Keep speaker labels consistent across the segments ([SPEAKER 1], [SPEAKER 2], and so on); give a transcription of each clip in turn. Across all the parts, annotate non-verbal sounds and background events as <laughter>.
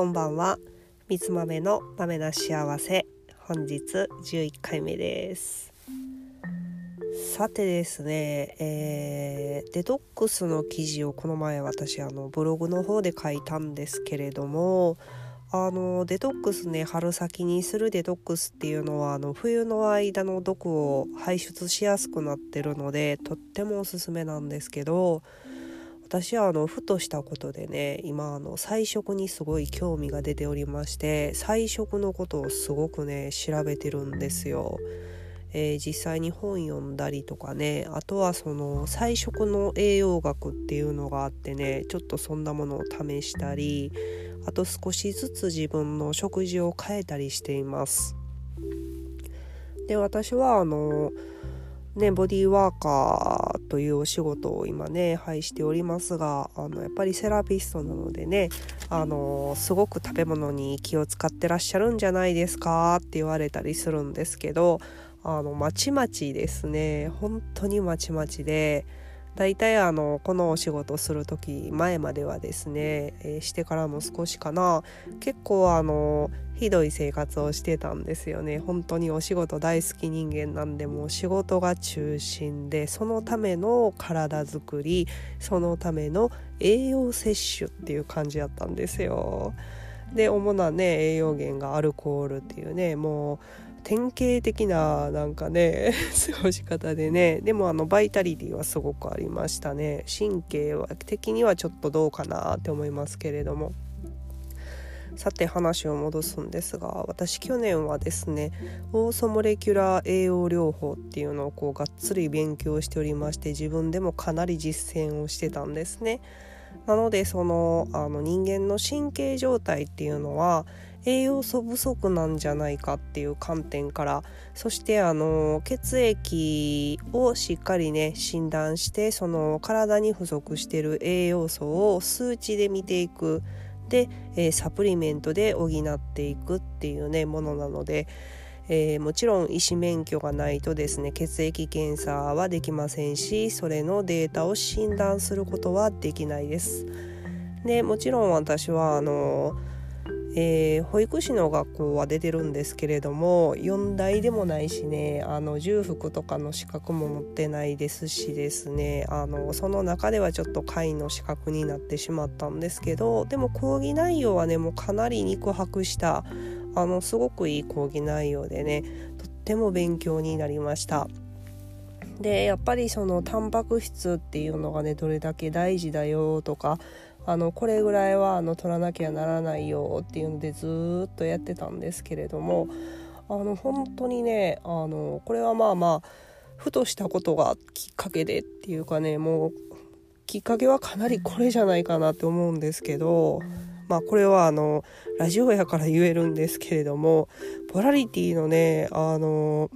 [SPEAKER 1] こんばんは。みつ豆の豆な幸せ。本日11回目です。さてですね、えー、デトックスの記事をこの前私あのブログの方で書いたんですけれどもあのデトックスね春先にするデトックスっていうのはあの冬の間の毒を排出しやすくなってるのでとってもおすすめなんですけど私はあのふとしたことでね今あの菜食にすごい興味が出ておりまして菜食のことをすごくね調べてるんですよ。えー、実際に本読んだりとかねあとはその菜食の栄養学っていうのがあってねちょっとそんなものを試したりあと少しずつ自分の食事を変えたりしています。で私はあのね、ボディーワーカーというお仕事を今ね拝しておりますがあのやっぱりセラピストなのでねあのすごく食べ物に気を使ってらっしゃるんじゃないですかって言われたりするんですけどあのまちまちですね。本当にまちまちで大体あのこのお仕事する時前まではですね、えー、してからも少しかな結構あのひどい生活をしてたんですよね本当にお仕事大好き人間なんでもう仕事が中心でそのための体づくりそのための栄養摂取っていう感じだったんですよ。で主なね栄養源がアルコールっていうねもう典型的ななんかね <laughs> 過ごし方でね。でもあのバイタリティはすごくありましたね。神経は的にはちょっとどうかなって思いますけれども。さて話を戻すんですが私去年はですねオーソモレキュラー栄養療法っていうのをこうがっつり勉強しておりまして自分でもかなり実践をしてたんですね。なのでそのあの人間の神経状態っていうのは栄養素不足なんじゃないかっていう観点からそしてあの血液をしっかりね診断してその体に不足している栄養素を数値で見ていくで、え、サプリメントで補っていくっていうねものなので、えー、もちろん医師免許がないとですね血液検査はできませんしそれのデータを診断することはできないです。でもちろん私はあのーえー、保育士の学校は出てるんですけれども4大でもないしねあの重複とかの資格も持ってないですしですねあのその中ではちょっと会の資格になってしまったんですけどでも講義内容はねもうかなり肉薄したあのすごくいい講義内容でねとっても勉強になりました。でやっぱりそのタンパク質っていうのがねどれだけ大事だよとかあのこれぐらいはあの取らなきゃならないよっていうのでずっとやってたんですけれどもあの本当にねあのこれはまあまあふとしたことがきっかけでっていうかねもうきっかけはかなりこれじゃないかなって思うんですけどまあこれはあのラジオやから言えるんですけれどもポラリティのねあの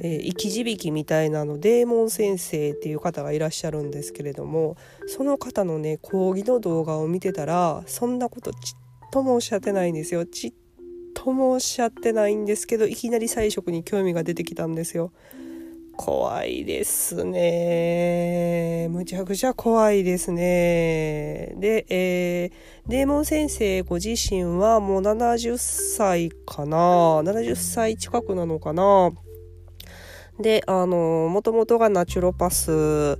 [SPEAKER 1] えー、生き字引みたいなのデーモン先生っていう方がいらっしゃるんですけれどもその方のね講義の動画を見てたらそんなことちっともおっしゃってないんですよちっともおっしゃってないんですけどいきなり菜食に興味が出てきたんですよ。怖いですね。むちゃくちゃ怖いですね。で、えー、デーモン先生ご自身はもう70歳かな ?70 歳近くなのかなで、あの、もともとがナチュロパス、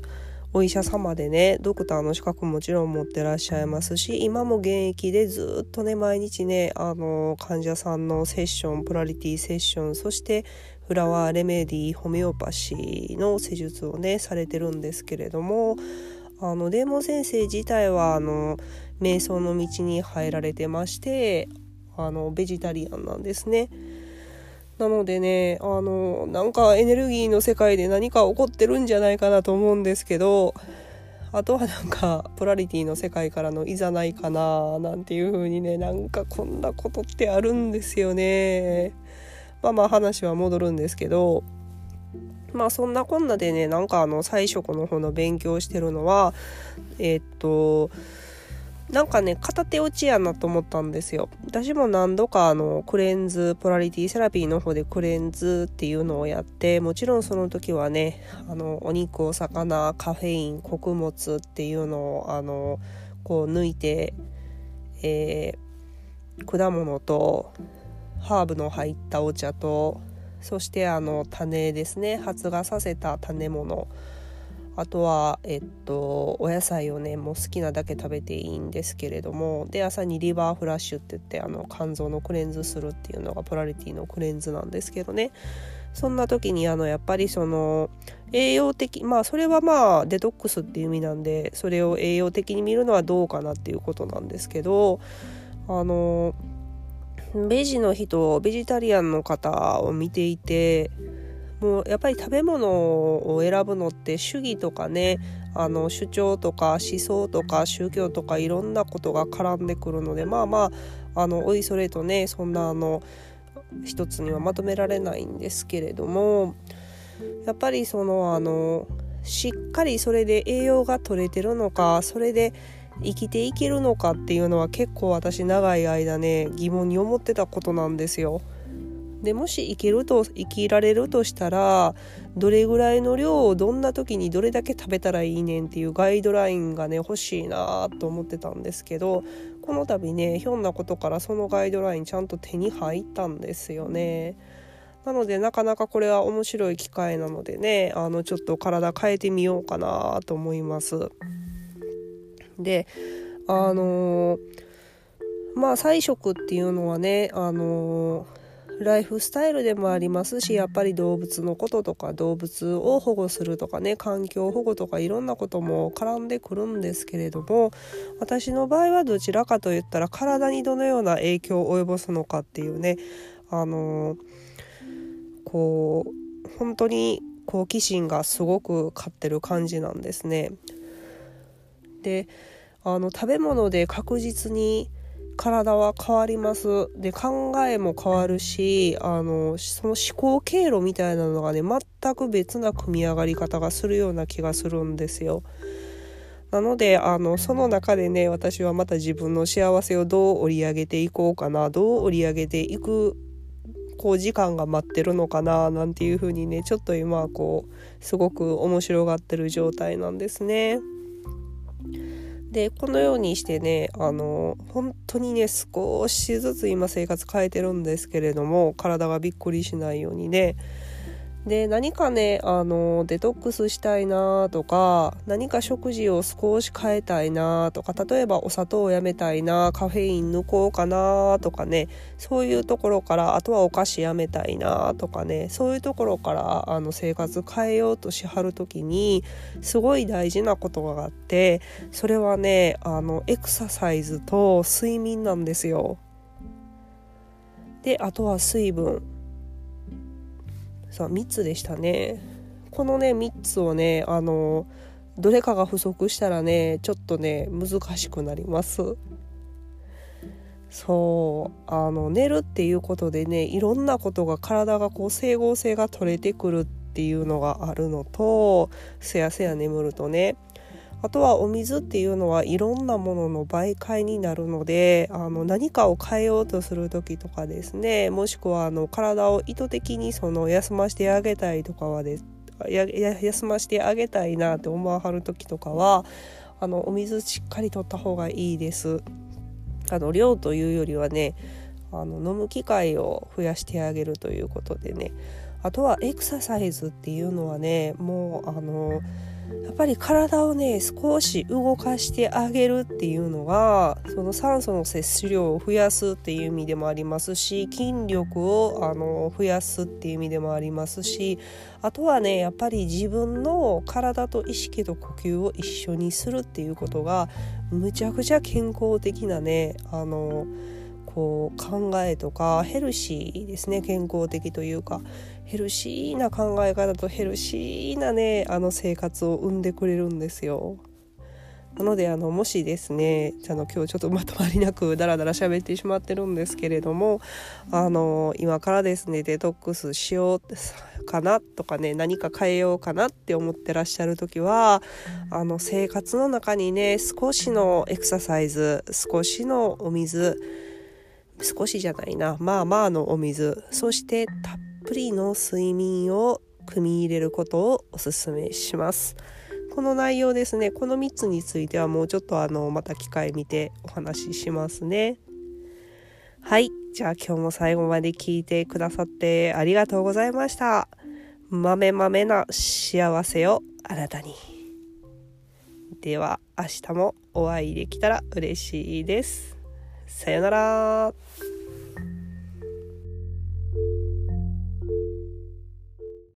[SPEAKER 1] お医者様でね、ドクターの資格もちろん持ってらっしゃいますし、今も現役でずっとね、毎日ね、あの、患者さんのセッション、プラリティセッション、そしてフラワーレメディ、ホメオパシーの施術をね、されてるんですけれども、あの、デーモン先生自体は、あの、瞑想の道に入られてまして、あの、ベジタリアンなんですね。なのでね、あの、なんかエネルギーの世界で何か起こってるんじゃないかなと思うんですけど、あとはなんか、ポラリティの世界からのいざないかな、なんていう風にね、なんかこんなことってあるんですよね。まあまあ話は戻るんですけど、まあそんなこんなでね、なんかあの、最初この方の勉強してるのは、え、っと、なんかね片手落ちやなと思ったんですよ。私も何度かあのクレンズポラリティセラピーの方でクレンズっていうのをやってもちろんその時はねあのお肉お魚カフェイン穀物っていうのをあのこう抜いて、えー、果物とハーブの入ったお茶とそしてあの種ですね発芽させた種物あとはえっとお野菜をねもう好きなだけ食べていいんですけれどもで朝にリバーフラッシュって言ってあの肝臓のクレンズするっていうのがポラリティのクレンズなんですけどね。そんな時にあのやっぱりその栄養的まあそれはまあデトックスっていう意味なんでそれを栄養的に見るのはどうかなっていうことなんですけどあのベジの人ベジタリアンの方を見ていてもうやっぱり食べ物を選ぶのって主義とかねあの主張とか思想とか宗教とかいろんなことが絡んでくるのでまあまああのおいそれとねそんなあの一つにはまとめられないんですけれどもやっぱりそのあのしっかりそれで栄養が取れてるのかそれで生きていけるのかっていうのは結構私長い間ね疑問に思ってたことなんですよ。でもし生きると生きられるとしたらどれぐらいの量をどんな時にどれだけ食べたらいいねんっていうガイドラインがね欲しいなと思ってたんですけどこの度ねひょんなことからそのガイドラインちゃんと手に入ったんですよね。なのでなかなかこれは面白い機会なのでねあのちょっと体変えてみようかなと思います。であのー、まあ菜食っていうのはねあのーライフスタイルでもありますしやっぱり動物のこととか動物を保護するとかね環境保護とかいろんなことも絡んでくるんですけれども私の場合はどちらかといったら体にどのような影響を及ぼすのかっていうねあのこう本当に好奇心がすごく勝ってる感じなんですね。であの食べ物で確実に体は変わりますで考えも変わるしあのその思考経路みたいなのがね全く別な組み上がり方がするような気がするんですよ。なのであのその中でね私はまた自分の幸せをどう織り上げていこうかなどう織り上げていくこう時間が待ってるのかななんていう風にねちょっと今はこうすごく面白がってる状態なんですね。でこのようにしてねあの本当にね少しずつ今生活変えてるんですけれども体がびっくりしないようにねで何かねあのデトックスしたいなとか何か食事を少し変えたいなとか例えばお砂糖をやめたいなカフェイン抜こうかなとかねそういうところからあとはお菓子やめたいなとかねそういうところからあの生活変えようとしはる時にすごい大事なことがあってそれはねあのエクササイズと睡眠なんですよ。であとは水分さあ3つでしたね。このね3つをねあのどれかが不足したらねちょっとね難しくなります。そうあの寝るっていうことでねいろんなことが体がこう整合性が取れてくるっていうのがあるのとせやせや眠るとねあとはお水っていうのはいろんなものの媒介になるのであの何かを変えようとする時とかですねもしくはあの体を意図的にその休ませてあげたいとかはです休ませてあげたいなって思わはる時とかはあのお水しっかりとった方がいいです。あの量というよりはねあの飲む機会を増やしてあげるということでねあとはエクササイズっていうのはねもうあのやっぱり体をね少し動かしてあげるっていうのがその酸素の摂取量を増やすっていう意味でもありますし筋力をあの増やすっていう意味でもありますしあとはねやっぱり自分の体と意識と呼吸を一緒にするっていうことがむちゃくちゃ健康的なねあのこう考えとかヘルシーですね健康的というかヘルシーな考え方とヘルシーなねあの生活を生んでくれるんですよ。なのであのもしですねあの今日ちょっとまとまりなくダラダラ喋ってしまってるんですけれどもあの今からですねデトックスしようかなとかね何か変えようかなって思ってらっしゃる時はあの生活の中にね少しのエクササイズ少しのお水少しじゃないな。まあまあのお水。そしてたっぷりの睡眠を組み入れることをおすすめします。この内容ですね。この3つについてはもうちょっとあのまた機会見てお話ししますね。はい。じゃあ今日も最後まで聞いてくださってありがとうございました。豆豆な幸せをあなたに。では明日もお会いできたら嬉しいです。さよなら。